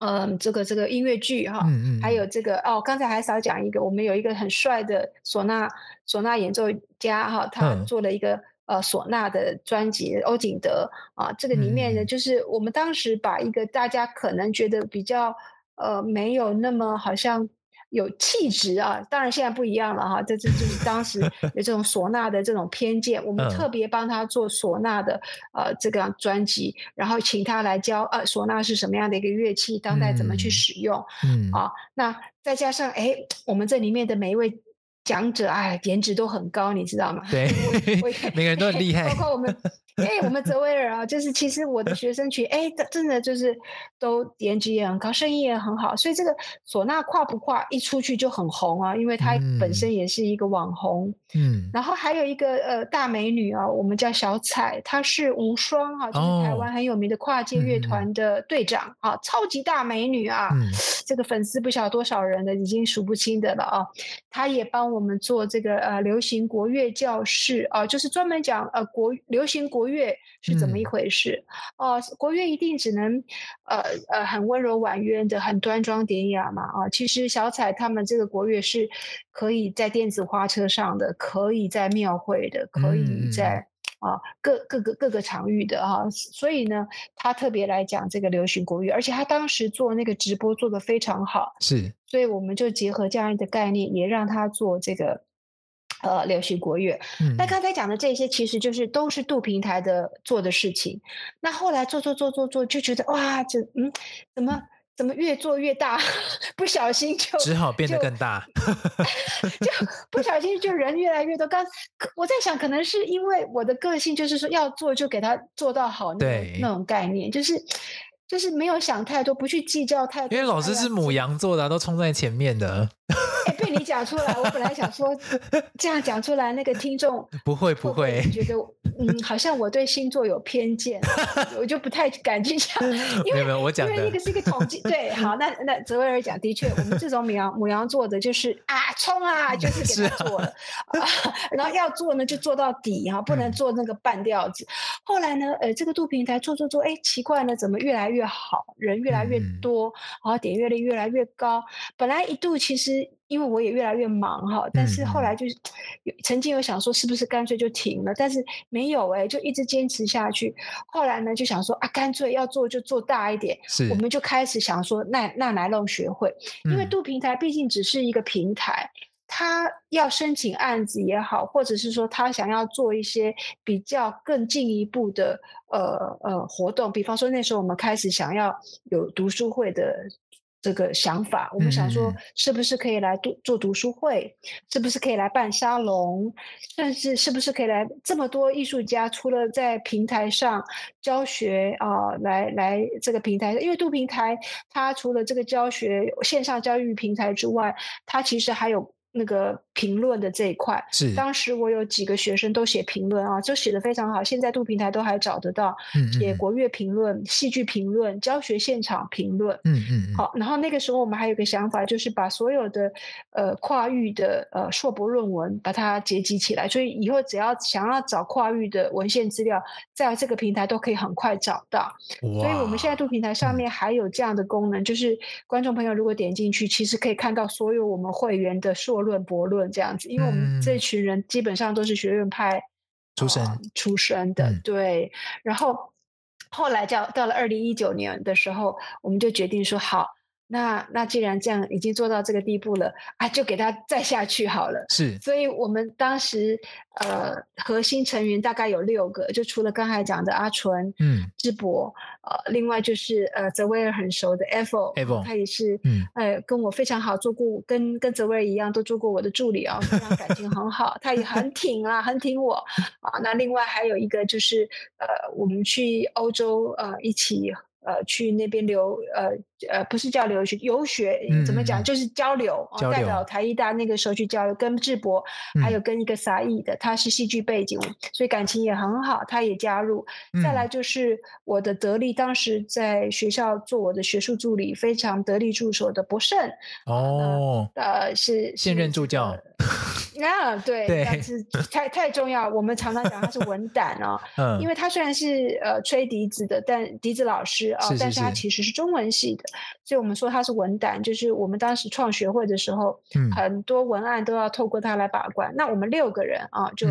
嗯这个这个音乐剧哈，嗯嗯，还有这个哦，刚才还少讲一个，我们有一个很帅的唢呐唢呐演奏家哈，他做了一个。嗯呃，唢呐的专辑欧景德啊，这个里面呢，就是我们当时把一个大家可能觉得比较呃没有那么好像有气质啊，当然现在不一样了哈，这这就是当时有这种 <laughs> 唢呐的这种偏见，我们特别帮他做唢呐的呃这个专辑，然后请他来教呃唢呐是什么样的一个乐器，当代怎么去使用，嗯啊，那再加上哎，我们这里面的每一位。讲者哎，颜值都很高，你知道吗？对，<laughs> 每个人都很厉害，包括我们。哎、欸，我们泽威尔啊，就是其实我的学生群，哎、欸，真的就是都颜值也很高，声音也很好，所以这个唢呐跨不跨一出去就很红啊，因为她本身也是一个网红。嗯，然后还有一个呃大美女啊，我们叫小彩，她是无双啊，就是台湾很有名的跨界乐团的队长、哦、啊，超级大美女啊，嗯、这个粉丝不晓得多少人的，已经数不清的了啊。她也帮我们做这个呃流行国乐教室啊，就是专门讲呃国流行国。国乐是怎么一回事？哦、嗯呃，国乐一定只能呃呃很温柔婉约的，很端庄典雅嘛啊、呃。其实小彩他们这个国乐是可以在电子花车上的，可以在庙会的，可以在啊、各各个各个场域的哈、呃。所以呢，他特别来讲这个流行国乐，而且他当时做那个直播做的非常好，是。所以我们就结合这样的概念，也让他做这个。呃，流行国乐。嗯，那刚才讲的这些，其实就是都是度平台的做的事情。那后来做做做做做，就觉得哇，这嗯，怎么怎么越做越大，不小心就只好变得更大，<laughs> 就不小心就人越来越多。刚我在想，可能是因为我的个性，就是说要做就给他做到好，那种那种概念，就是。就是没有想太多，不去计较太多。因为老师是母羊座的，都冲在前面的。<laughs> 哎，被你讲出来，我本来想说 <laughs> 这样讲出来，那个听众不会不会觉得嗯，好像我对星座有偏见，<laughs> 我就不太敢去讲。因为没有，我讲因为那个是一个统计。对，好，那那泽维尔讲，的确，我们这种母羊母羊座的，就是啊，冲啊，就是给他做了啊，然后要做呢，就做到底哈，不能做那个半吊子。嗯、后来呢，呃，这个度平台做做做，哎，奇怪呢，怎么越来越好，人越来越多，嗯、然后点阅率越来越高。本来一度其实因为我也越来越忙哈，但是后来就是有曾经有想说是不是干脆就停了，但是没有哎，就一直坚持下去。后来呢就想说啊，干脆要做就做大一点，是我们就开始想说那那来弄学会，因为度平台毕竟只是一个平台。嗯他要申请案子也好，或者是说他想要做一些比较更进一步的呃呃活动，比方说那时候我们开始想要有读书会的这个想法，我们想说，是不是可以来读做读书会？是不是可以来办沙龙？甚至是不是可以来这么多艺术家？除了在平台上教学啊、呃，来来这个平台，因为度平台它除了这个教学线上教育平台之外，它其实还有。那个评论的这一块，是当时我有几个学生都写评论啊，就写的非常好。现在度平台都还找得到，嗯写国乐评论、戏剧评论、教学现场评论，嗯嗯。好，然后那个时候我们还有个想法，就是把所有的呃跨域的呃硕博论文把它结集起来，所以以后只要想要找跨域的文献资料，在这个平台都可以很快找到。所以我们现在度平台上面还有这样的功能，嗯、就是观众朋友如果点进去，其实可以看到所有我们会员的硕。论博论这样子，因为我们这群人基本上都是学院派出身、呃、出身的，对。然后后来叫到了二零一九年的时候，我们就决定说好。那那既然这样已经做到这个地步了啊，就给他再下去好了。是，所以我们当时呃核心成员大概有六个，就除了刚才讲的阿纯、嗯，智博，呃，另外就是呃泽威尔很熟的 Evo，Evo，他也是，嗯，呃，跟我非常好，做过跟跟泽威尔一样都做过我的助理啊，非常感情很好，他也很挺啊，很挺我啊。那另外还有一个就是呃，我们去欧洲呃一起。呃，去那边留，呃呃，不是叫留学，游学怎么讲？就是交流，代表台艺大那个时候去交流，跟智博，嗯、还有跟一个撒艺的，他是戏剧背景，所以感情也很好，他也加入。嗯、再来就是我的得力，当时在学校做我的学术助理，非常得力助手的博胜。哦，呃，呃是现任助教。啊，对，对但是 <laughs> 太太重要。我们常常讲他是文胆哦，<laughs> 嗯，因为他虽然是呃吹笛子的，但笛子老师啊，哦、是是是但是他其实是中文系的，所以我们说他是文胆。就是我们当时创学会的时候，嗯，很多文案都要透过他来把关。那我们六个人啊，就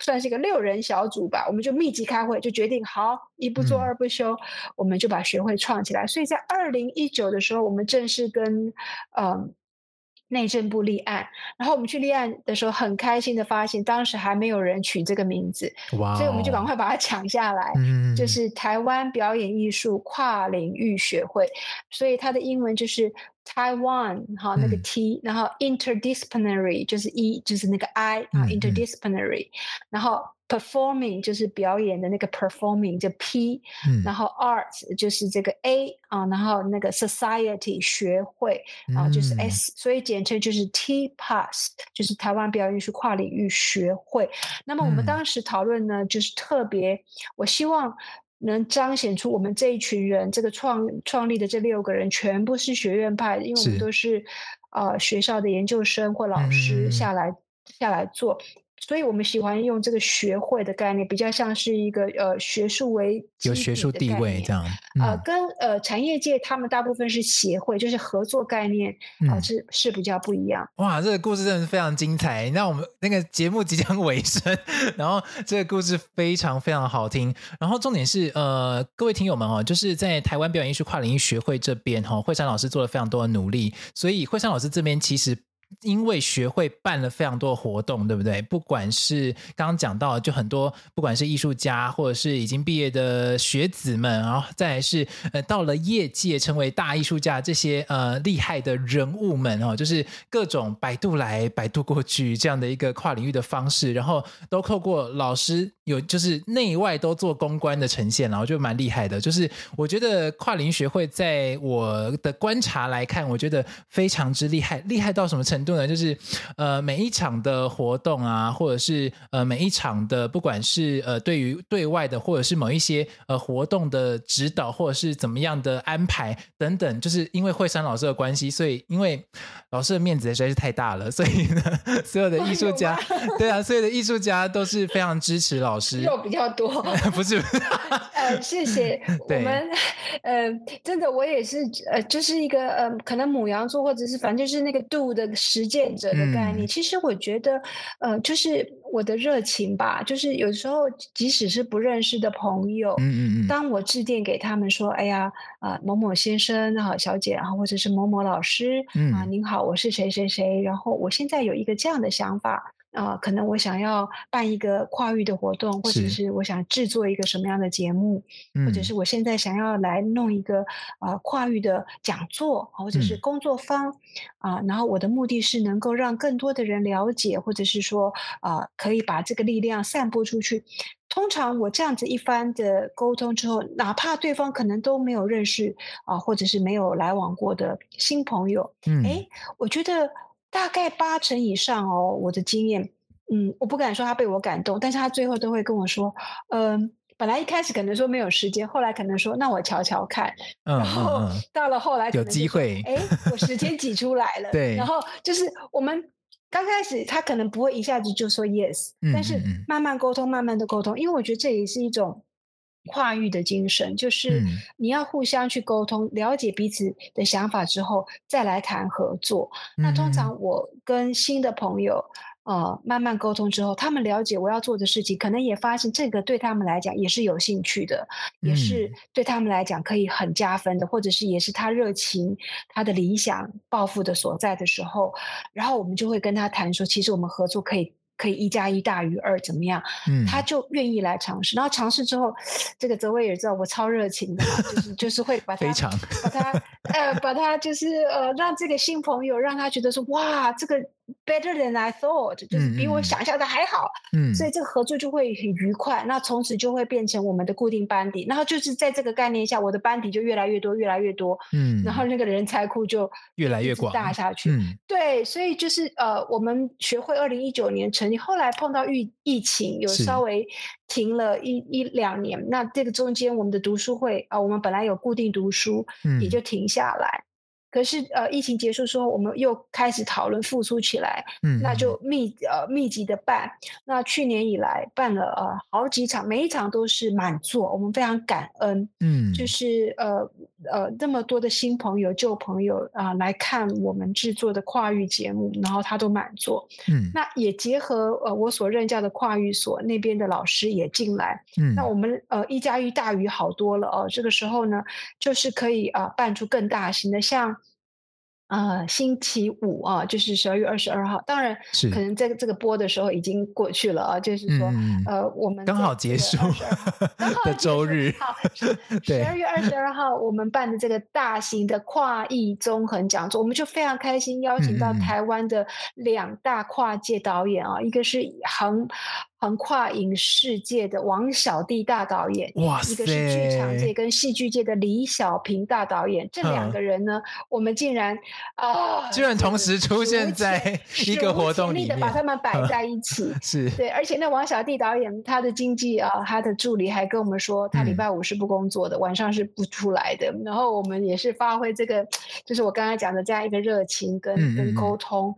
算是一个六人小组吧，嗯、我们就密集开会，就决定好一不做二不休，嗯、我们就把学会创起来。所以在二零一九的时候，我们正式跟嗯。呃内政部立案，然后我们去立案的时候，很开心的发现，当时还没有人取这个名字所以我们就赶快把它抢下来，嗯、就是台湾表演艺术跨领域学会，所以它的英文就是 Taiwan 哈那个 T，、嗯、然后 interdisciplinary 就是 E，就是那个 I 啊、嗯、interdisciplinary，然后。Performing 就是表演的那个 performing 就 P，、嗯、然后 Arts 就是这个 A 啊，然后那个 Society 学会啊就是 S，、嗯、所以简称就是 T-PAS，就是台湾表演艺术跨领域学会。那么我们当时讨论呢，嗯、就是特别，我希望能彰显出我们这一群人，这个创创立的这六个人全部是学院派的，因为我们都是，是呃学校的研究生或老师下来、嗯、下来做。所以我们喜欢用这个学会的概念，比较像是一个呃学术为有学术地位这样。嗯、呃，跟呃产业界他们大部分是协会，就是合作概念啊、呃，是是比较不一样。哇，这个故事真的是非常精彩。那我们那个节目即将 <laughs> 尾声，然后这个故事非常非常好听。然后重点是呃，各位听友们哦，就是在台湾表演艺术跨领域学会这边哈、哦，惠山老师做了非常多的努力，所以惠山老师这边其实。因为学会办了非常多活动，对不对？不管是刚刚讲到，就很多，不管是艺术家，或者是已经毕业的学子们，然后再来是呃到了业界成为大艺术家这些呃厉害的人物们哦，就是各种摆渡来摆渡过去这样的一个跨领域的方式，然后都透过老师有就是内外都做公关的呈现，然后就蛮厉害的。就是我觉得跨龄学会在我的观察来看，我觉得非常之厉害，厉害到什么程度？呢，就是呃每一场的活动啊，或者是呃每一场的，不管是呃对于对外的，或者是某一些呃活动的指导，或者是怎么样的安排等等，就是因为惠山老师的关系，所以因为老师的面子实在是太大了，所以呢，<laughs> 所有的艺术家，对啊，所有的艺术家都是非常支持老师，肉比较多，<laughs> 不是？<laughs> 呃，谢谢 <laughs> 我们，呃，真的我也是呃，就是一个呃，可能母羊座或者是反正就是那个度的。实践者的概念，嗯、其实我觉得，呃，就是我的热情吧。就是有时候，即使是不认识的朋友，嗯嗯，当我致电给他们说：“哎呀，啊、呃，某某先生，好小姐，然后或者是某某老师，嗯、啊，您好，我是谁谁谁，然后我现在有一个这样的想法。”啊、呃，可能我想要办一个跨域的活动，或者是我想制作一个什么样的节目，或者是我现在想要来弄一个呃跨域的讲座，或者是工作坊啊、嗯呃，然后我的目的是能够让更多的人了解，或者是说啊、呃，可以把这个力量散播出去。通常我这样子一番的沟通之后，哪怕对方可能都没有认识啊、呃，或者是没有来往过的新朋友，嗯，诶，我觉得。大概八成以上哦，我的经验，嗯，我不敢说他被我感动，但是他最后都会跟我说，嗯，本来一开始可能说没有时间，后来可能说那我瞧瞧看，<laughs> 嗯，然后到了后来有机会，哎，我时间挤出来了，<laughs> 对，然后就是我们刚开始他可能不会一下子就说 yes，嗯，但是慢慢沟通，慢慢的沟通，因为我觉得这也是一种。跨域的精神，就是你要互相去沟通，嗯、了解彼此的想法之后，再来谈合作。嗯、那通常我跟新的朋友，呃，慢慢沟通之后，他们了解我要做的事情，可能也发现这个对他们来讲也是有兴趣的，嗯、也是对他们来讲可以很加分的，或者是也是他热情、他的理想、抱负的所在的时候，然后我们就会跟他谈说，其实我们合作可以。可以一加一大于二，怎么样？嗯，他就愿意来尝试。然后尝试之后，这个泽威也知道我超热情的，就是就是会把他非常把他呃把他就是呃让这个新朋友让他觉得说哇这个。Better than I thought，就是比我想象的还好。嗯，所以这个合作就会很愉快。那从此就会变成我们的固定班底。然后就是在这个概念下，我的班底就越来越多，越来越多。嗯，然后那个人才库就越来越广大下去。嗯，对，所以就是呃，我们学会二零一九年成立，后来碰到疫疫情，有稍微停了一一两年。那这个中间，我们的读书会啊，呃，我们本来有固定读书，嗯，也就停下来。可是，呃，疫情结束之后，我们又开始讨论复苏起来，嗯，那就密呃密集的办。那去年以来办了呃好几场，每一场都是满座，我们非常感恩，嗯，就是呃呃那么多的新朋友、旧朋友啊、呃、来看我们制作的跨域节目，然后他都满座，嗯，那也结合呃我所任教的跨域所那边的老师也进来，嗯，那我们呃一加一大于好多了哦、呃，这个时候呢，就是可以啊、呃、办出更大型的像。呃，星期五啊，就是十二月二十二号。当然，是可能在这个播的时候已经过去了啊。就是说，嗯、呃，我们刚好结束 <laughs> 的周日。好，十 <laughs> 二月二十二号我们办的这个大型的跨艺综合讲座，我们就非常开心，邀请到台湾的两大跨界导演啊，嗯、一个是横。横跨影视界的王小弟大导演，哇，一个是剧场界跟戏剧界的李小平大导演，这两个人呢，我们竟然啊，居然同时出现在一个活动里面，的把他们摆在一起，是对，而且那王小弟导演他的经纪啊，他的助理还跟我们说，他礼拜五是不工作的，晚上是不出来的。然后我们也是发挥这个，就是我刚才讲的这样一个热情跟跟沟通。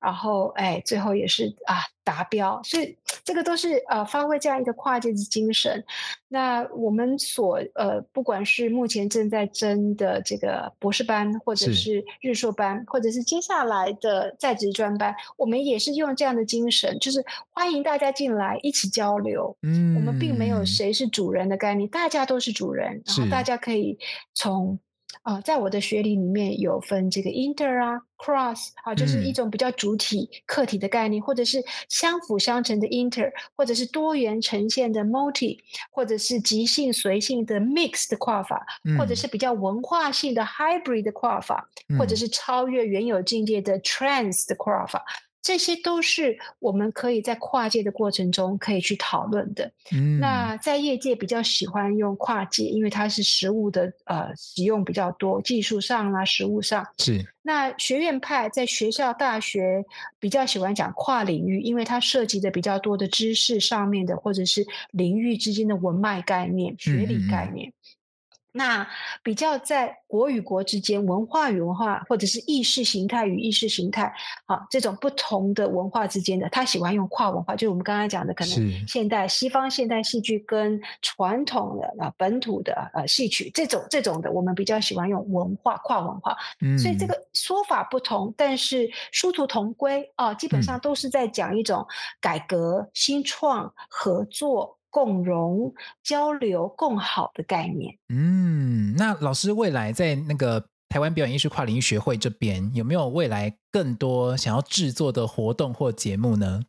然后，哎，最后也是啊达标，所以这个都是呃发挥这样一个跨界的精神。那我们所呃，不管是目前正在争的这个博士班，或者是日硕班，或者是接下来的在职专班，我们也是用这样的精神，就是欢迎大家进来一起交流。嗯，我们并没有谁是主人的概念，大家都是主人，然后大家可以从。啊、呃，在我的学理里面有分这个 inter 啊，cross 啊，就是一种比较主体、客体的概念，嗯、或者是相辅相成的 inter，或者是多元呈现的 multi，或者是即兴随性的 mix 的跨法，嗯、或者是比较文化性的 hybrid 的跨法，嗯、或者是超越原有境界的 trans 的跨法。这些都是我们可以在跨界的过程中可以去讨论的。嗯，那在业界比较喜欢用跨界，因为它是实物的呃使用比较多，技术上啊，实物上是。那学院派在学校大学比较喜欢讲跨领域，因为它涉及的比较多的知识上面的，或者是领域之间的文脉概念、学理概念。那比较在国与国之间，文化与文化，或者是意识形态与意识形态，啊，这种不同的文化之间的，他喜欢用跨文化，就是我们刚才讲的，可能现代西方现代戏剧跟传统的啊本土的呃戏曲这种这种的，我们比较喜欢用文化跨文化，嗯，所以这个说法不同，但是殊途同归啊，基本上都是在讲一种改革、新创、合作。共融、交流、共好的概念。嗯，那老师未来在那个台湾表演艺术跨领域学会这边，有没有未来更多想要制作的活动或节目呢？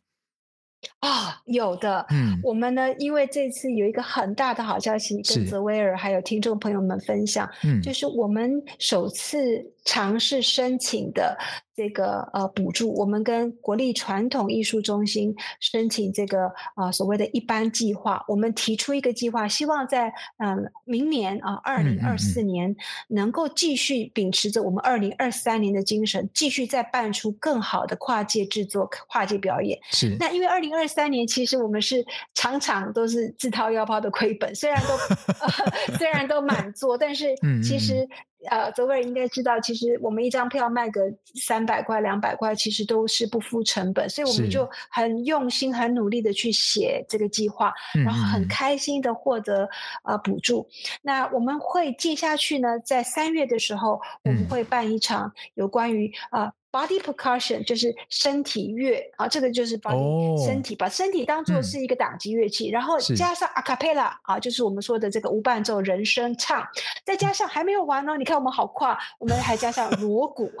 啊、哦，有的，嗯，我们呢，因为这次有一个很大的好消息，跟泽威尔还有听众朋友们分享，嗯，就是我们首次尝试申请的这个呃补助，我们跟国立传统艺术中心申请这个呃所谓的一般计划，我们提出一个计划，希望在嗯、呃、明年啊二零二四年能够继续秉持着我们二零二三年的精神，继续再办出更好的跨界制作、跨界表演。是，那因为二零二三年其实我们是场场都是自掏腰包的亏本，虽然都、<laughs> 呃、<laughs> 虽然都满座，但是其实。呃，泽威尔应该知道，其实我们一张票卖个三百块、两百块，其实都是不敷成本，所以我们就很用心、很努力的去写这个计划，然后很开心的获得呃补助。那我们会接下去呢，在三月的时候，我们会办一场有关于呃。Body percussion 就是身体乐啊，这个就是 body、oh, 身体，把身体当做是一个打击乐器，嗯、然后加上 a cappella 啊，就是我们说的这个无伴奏人声唱，再加上还没有完哦，你看我们好快，我们还加上锣鼓，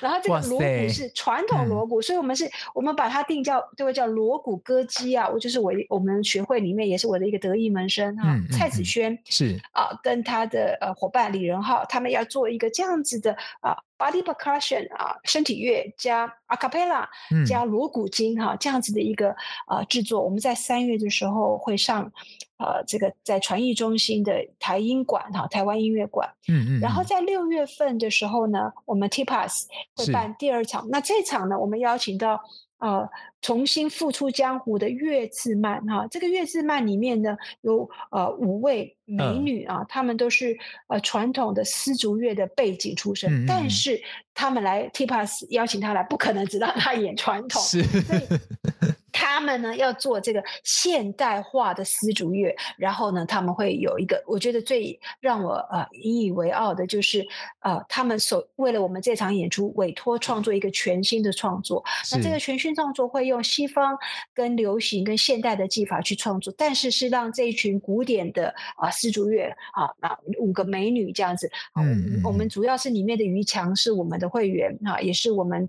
然后这个锣鼓是传统锣鼓，所以我们是我们把它定叫这个叫锣鼓歌姬啊，我就是我我们学会里面也是我的一个得意门生啊，嗯、蔡子轩是。啊，跟他的呃伙伴李仁浩，他们要做一个这样子的啊。Body percussion 啊，身体乐加 a cappella 加锣鼓经哈，这样子的一个呃制作，我们在三月的时候会上呃这个在传艺中心的台音馆哈，台湾音乐馆，嗯嗯，然后在六月份的时候呢，我们 TIPAS 会办第二场，那这场呢，我们邀请到。呃，重新复出江湖的月字曼哈，这个月字曼里面呢有呃五位美女啊，她、嗯、们都是呃传统的丝竹乐的背景出身，嗯嗯，但是她们来 TIPAS 邀请她来，不可能只让她演传统，是。所以。<laughs> 他们呢要做这个现代化的丝竹乐，然后呢他们会有一个，我觉得最让我呃引以为傲的就是呃他们所为了我们这场演出委托创作一个全新的创作，那这个全新创作会用西方跟流行跟现代的技法去创作，但是是让这一群古典的啊丝竹乐啊啊五个美女这样子，嗯，我们主要是里面的于强是我们的会员啊，也是我们。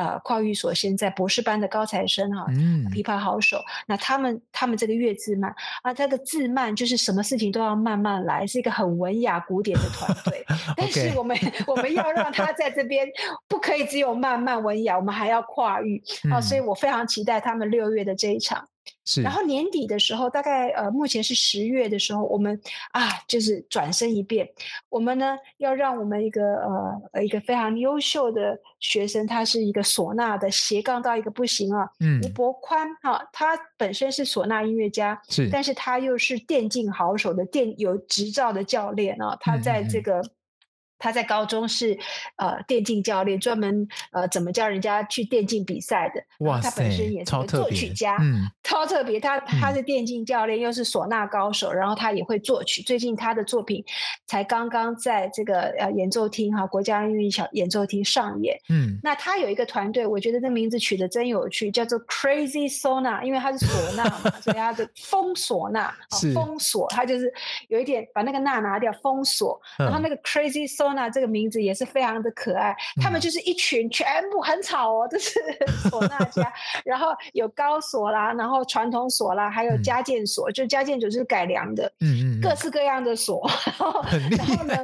呃，跨域所现在博士班的高材生哈、啊，嗯，琵琶好手。那他们他们这个月自慢啊，他的自慢就是什么事情都要慢慢来，是一个很文雅古典的团队。<laughs> 但是我们我们要让他在这边不可以只有慢慢文雅，我们还要跨域啊，所以我非常期待他们六月的这一场。是，然后年底的时候，大概呃，目前是十月的时候，我们啊，就是转身一变，我们呢要让我们一个呃一个非常优秀的学生，他是一个唢呐的斜杠到一个不行啊，嗯，吴伯宽哈，他本身是唢呐音乐家，是，但是他又是电竞好手的电有执照的教练啊，他在这个。嗯他在高中是呃电竞教练，专门呃怎么教人家去电竞比赛的。哇，他本身也是个作曲家，嗯，超特别。他他是电竞教练，又是唢呐高手，然后他也会作曲。最近他的作品才刚刚在这个呃演奏厅哈国家音乐小演奏厅上演。嗯，那他有一个团队，我觉得这名字取得真有趣，叫做 Crazy Sona，因为他是唢呐嘛，所以他的 <laughs> 封唢呐，封锁，他就是有一点把那个呐拿掉，封锁，然后那个 Crazy Sona。那这个名字也是非常的可爱，他们就是一群全部很吵哦，这是 <laughs> 唢呐家，然后有高唢啦，然后传统唢啦，还有加建唢，就加键唢就是改良的，嗯嗯，各式各样的唢，<laughs> 然后然后呢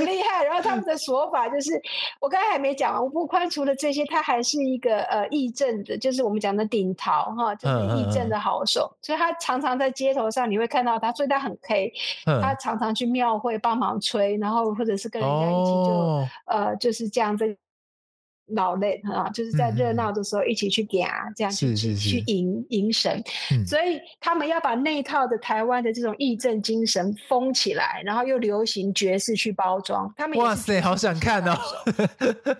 很厉害，然后他们的说法就是我刚才还没讲完，吴不宽除了这些，他还是一个呃义政的，就是我们讲的顶桃哈，就是义政的好手，所以他常常在街头上你会看到他，所以他很黑他常常去庙会帮忙吹，然后或者是跟人家一起就、oh. 呃就是这样子。老累啊，就是在热闹的时候一起去给啊，这样去去去迎迎神，所以他们要把那一套的台湾的这种义正精神封起来，然后又流行爵士去包装。他们哇塞，好想看哦！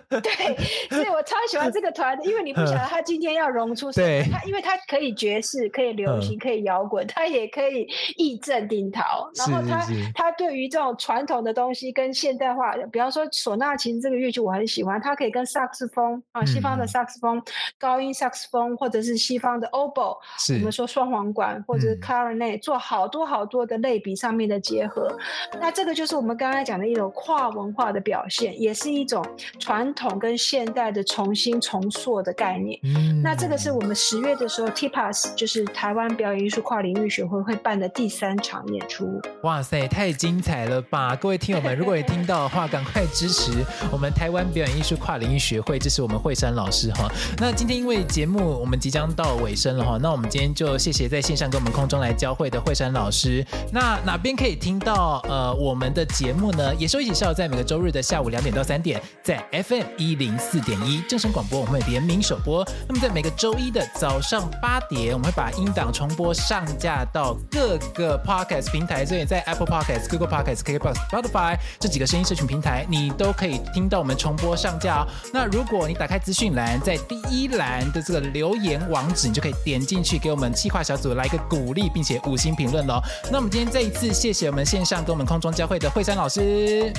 对，所以我超喜欢这个团，因为你不晓得他今天要融出什么，他因为他可以爵士，可以流行，可以摇滚，他也可以义正顶桃。然后他他对于这种传统的东西跟现代化，比方说唢呐琴这个乐器，我很喜欢，他可以跟萨克斯。斯风啊，西方的萨克斯风、嗯、高音萨克斯风，或者是西方的 oboe，我们说双簧管或者是 clarinet，、嗯、做好多好多的类比上面的结合。那这个就是我们刚才讲的一种跨文化的表现，也是一种传统跟现代的重新重塑的概念。嗯、那这个是我们十月的时候，TIPAS 就是台湾表演艺术跨领域学会会办的第三场演出。哇塞，太精彩了吧！各位听友们，如果也听到的话，赶快支持我们台湾表演艺术跨领域学会，会这是我们惠山老师哈。那今天因为节目我们即将到尾声了哈，那我们今天就谢谢在线上跟我们空中来交汇的惠山老师。那哪边可以听到呃我们的节目呢？野兽一起笑，在每个周日的下午两点到三点，在 FM 一零四点一正声广播，我们会联名首播。那么在每个周一的早上八点，我们会把音档重播上架到各个 Podcast 平台，所以在 Apple Podcast、Google Podcast、KKBox、Spotify 这几个声音社群平台，你都可以听到我们重播上架哦。那如果你打开资讯栏，在第一栏的这个留言网址，你就可以点进去，给我们企划小组来一个鼓励，并且五星评论喽。那我们今天再一次谢谢我们线上跟我们空中交会的惠山老师。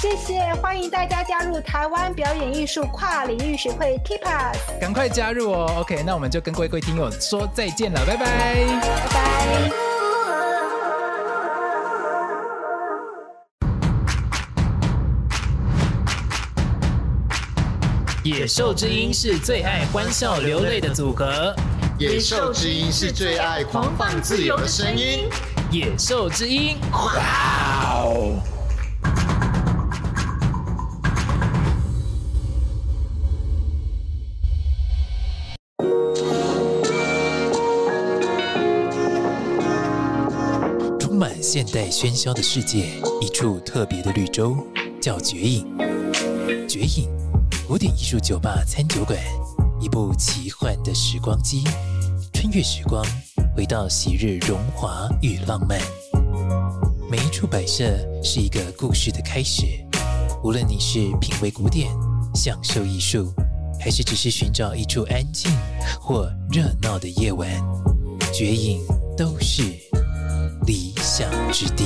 谢谢，欢迎大家加入台湾表演艺术跨领域学会 TIPAS，赶快加入哦。OK，那我们就跟各位听友说再见了，拜拜，拜拜。野兽之音是最爱欢笑流泪的组合，野兽之音是最爱狂放自由的声音，野兽之音，哇哦！充满现代喧嚣的世界，一处特别的绿洲，叫绝影。绝影，古典艺术酒吧餐酒馆，一部奇幻的时光机，穿越时光，回到昔日荣华与浪漫。每一处摆设是一个故事的开始。无论你是品味古典、享受艺术，还是只是寻找一处安静或热闹的夜晚，绝影都是理想之地。